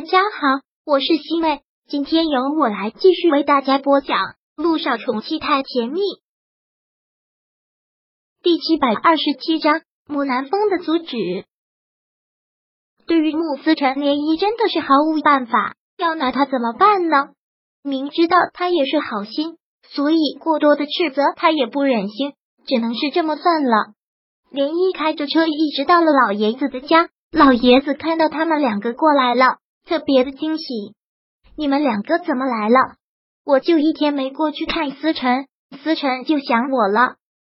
大家好，我是西妹，今天由我来继续为大家播讲《路上宠妻太甜蜜》第七百二十七章木南风的阻止。对于穆思成，涟漪真的是毫无办法，要拿他怎么办呢？明知道他也是好心，所以过多的斥责他也不忍心，只能是这么算了。涟漪开着车一直到了老爷子的家，老爷子看到他们两个过来了。特别的惊喜，你们两个怎么来了？我就一天没过去看思辰，思辰就想我了。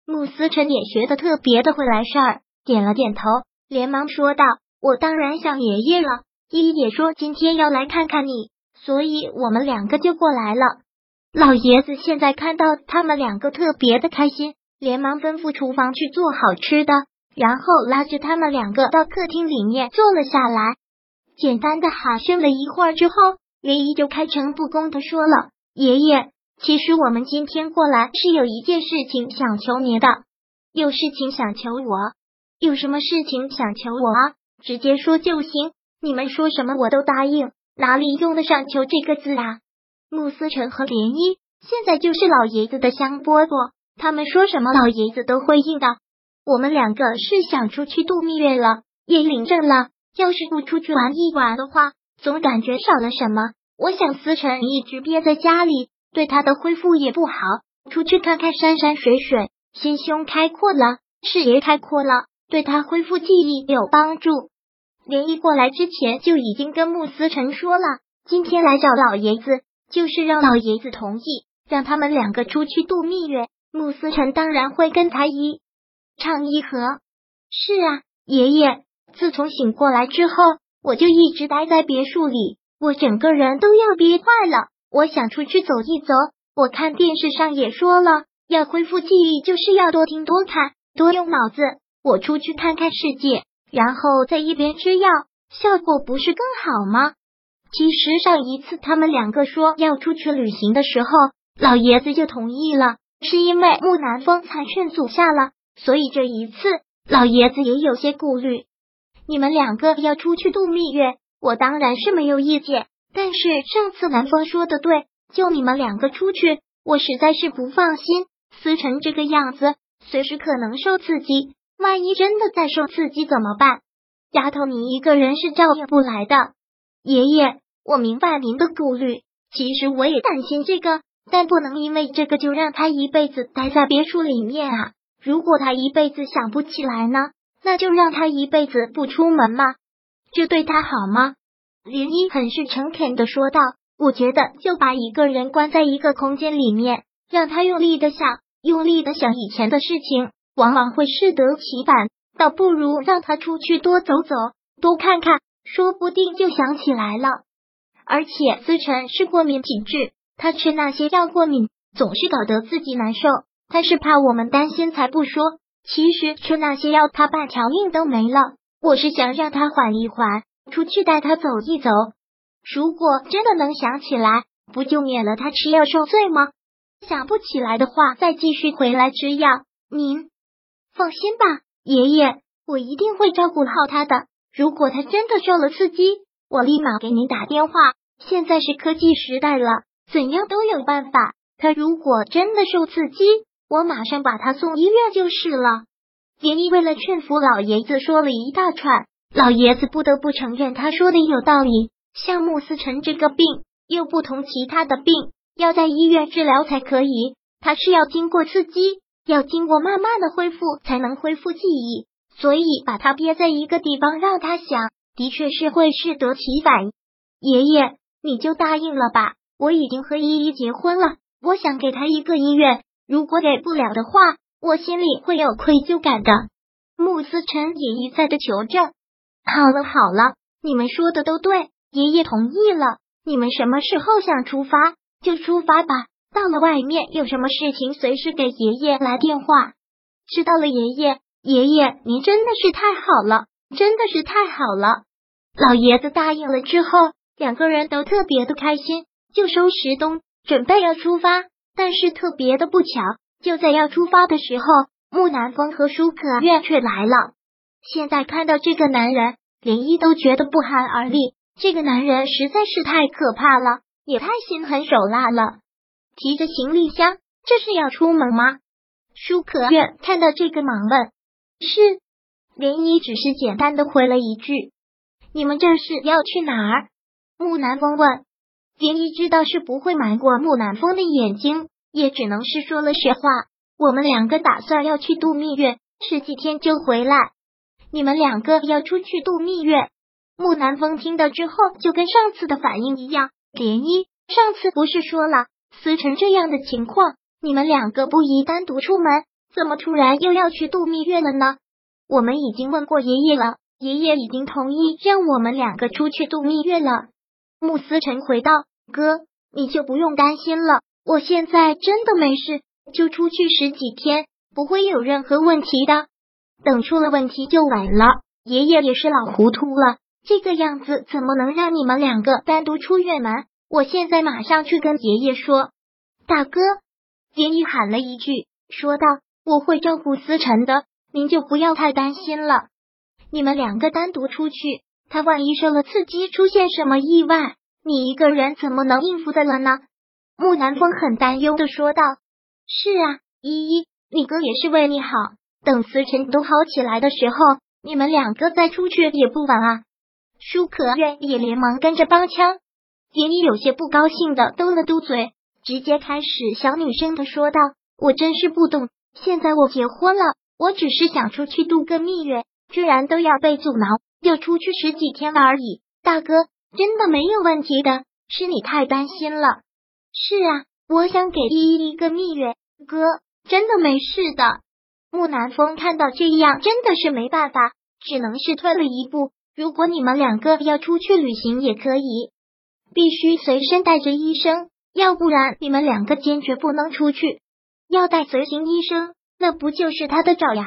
穆思辰也学的特别的会来事儿，点了点头，连忙说道：“我当然想爷爷了。依依也说今天要来看看你，所以我们两个就过来了。”老爷子现在看到他们两个特别的开心，连忙吩咐厨房去做好吃的，然后拉着他们两个到客厅里面坐了下来。简单的寒暄了一会儿之后，莲姨就开诚布公的说了：“爷爷，其实我们今天过来是有一件事情想求您的，有事情想求我，有什么事情想求我啊？直接说就行，你们说什么我都答应，哪里用得上求这个字啊？”穆思成和莲漪现在就是老爷子的香饽饽，他们说什么老爷子都会应的。我们两个是想出去度蜜月了，也领证了。要是不出去玩一玩的话，总感觉少了什么。我想思辰一直憋在家里，对他的恢复也不好。出去看看山山水水，心胸开阔了，视野开阔了，对他恢复记忆有帮助。连一过来之前就已经跟穆思辰说了，今天来找老爷子，就是让老爷子同意，让他们两个出去度蜜月。穆思辰当然会跟他一唱一和。是啊，爷爷。自从醒过来之后，我就一直待在别墅里，我整个人都要憋坏了。我想出去走一走。我看电视上也说了，要恢复记忆，就是要多听、多看、多用脑子。我出去看看世界，然后在一边吃药，效果不是更好吗？其实上一次他们两个说要出去旅行的时候，老爷子就同意了，是因为木南风才劝阻下了。所以这一次，老爷子也有些顾虑。你们两个要出去度蜜月，我当然是没有意见。但是上次南风说的对，就你们两个出去，我实在是不放心。思成这个样子，随时可能受刺激，万一真的再受刺激怎么办？丫头，你一个人是照应不来的。爷爷，我明白您的顾虑，其实我也担心这个，但不能因为这个就让他一辈子待在别墅里面啊！如果他一辈子想不起来呢？那就让他一辈子不出门吗？这对他好吗？林一很是诚恳的说道：“我觉得就把一个人关在一个空间里面，让他用力的想，用力的想以前的事情，往往会适得其反。倒不如让他出去多走走，多看看，说不定就想起来了。而且思辰是过敏体质，他吃那些药过敏，总是搞得自己难受。他是怕我们担心才不说。”其实吃那些药，他半条命都没了。我是想让他缓一缓，出去带他走一走。如果真的能想起来，不就免了他吃药受罪吗？想不起来的话，再继续回来吃药。您放心吧，爷爷，我一定会照顾好他的。如果他真的受了刺激，我立马给您打电话。现在是科技时代了，怎样都有办法。他如果真的受刺激，我马上把他送医院就是了。爷爷为了劝服老爷子说了一大串，老爷子不得不承认他说的有道理。像穆思成这个病又不同其他的病，要在医院治疗才可以，他是要经过刺激，要经过慢慢的恢复才能恢复记忆。所以把他憋在一个地方让他想，的确是会适得其反。爷爷，你就答应了吧，我已经和依依结婚了，我想给他一个医院。如果给不了的话，我心里会有愧疚感的。穆思辰也一再的求证。好了好了，你们说的都对，爷爷同意了。你们什么时候想出发就出发吧。到了外面有什么事情，随时给爷爷来电话。知道了，爷爷。爷爷，您真的是太好了，真的是太好了。老爷子答应了之后，两个人都特别的开心，就收拾东，准备要出发。但是特别的不巧，就在要出发的时候，木南风和舒可月却来了。现在看到这个男人，连依都觉得不寒而栗。这个男人实在是太可怕了，也太心狠手辣了。提着行李箱，这是要出门吗？舒可愿看到这个，忙问：“是。”涟漪只是简单的回了一句：“你们这是要去哪儿？”木南风问。涟漪知道是不会瞒过木南风的眼睛，也只能是说了实话：“我们两个打算要去度蜜月，十几天就回来。”你们两个要出去度蜜月？木南风听到之后，就跟上次的反应一样。涟漪，上次不是说了，思成这样的情况，你们两个不宜单独出门，怎么突然又要去度蜜月了呢？我们已经问过爷爷了，爷爷已经同意让我们两个出去度蜜月了。穆思成回道：“哥，你就不用担心了，我现在真的没事，就出去十几天，不会有任何问题的。等出了问题就晚了。爷爷也是老糊涂了，这个样子怎么能让你们两个单独出远门？我现在马上去跟爷爷说。”大哥，连漪喊了一句，说道：“我会照顾思成的。”您就不要太担心了。你们两个单独出去，他万一受了刺激，出现什么意外，你一个人怎么能应付得了呢？木南风很担忧的说道：“是啊，依依，你哥也是为你好。等思辰都好起来的时候，你们两个再出去也不晚啊。”舒可愿也连忙跟着帮腔。杰妮有些不高兴的嘟了嘟嘴，直接开始小女生的说道：“我真是不懂，现在我结婚了。”我只是想出去度个蜜月，居然都要被阻挠，要出去十几天而已。大哥，真的没有问题的，是你太担心了。是啊，我想给依依一个蜜月，哥，真的没事的。木南风看到这样，真的是没办法，只能是退了一步。如果你们两个要出去旅行，也可以，必须随身带着医生，要不然你们两个坚决不能出去，要带随行医生。那不就是他的爪牙？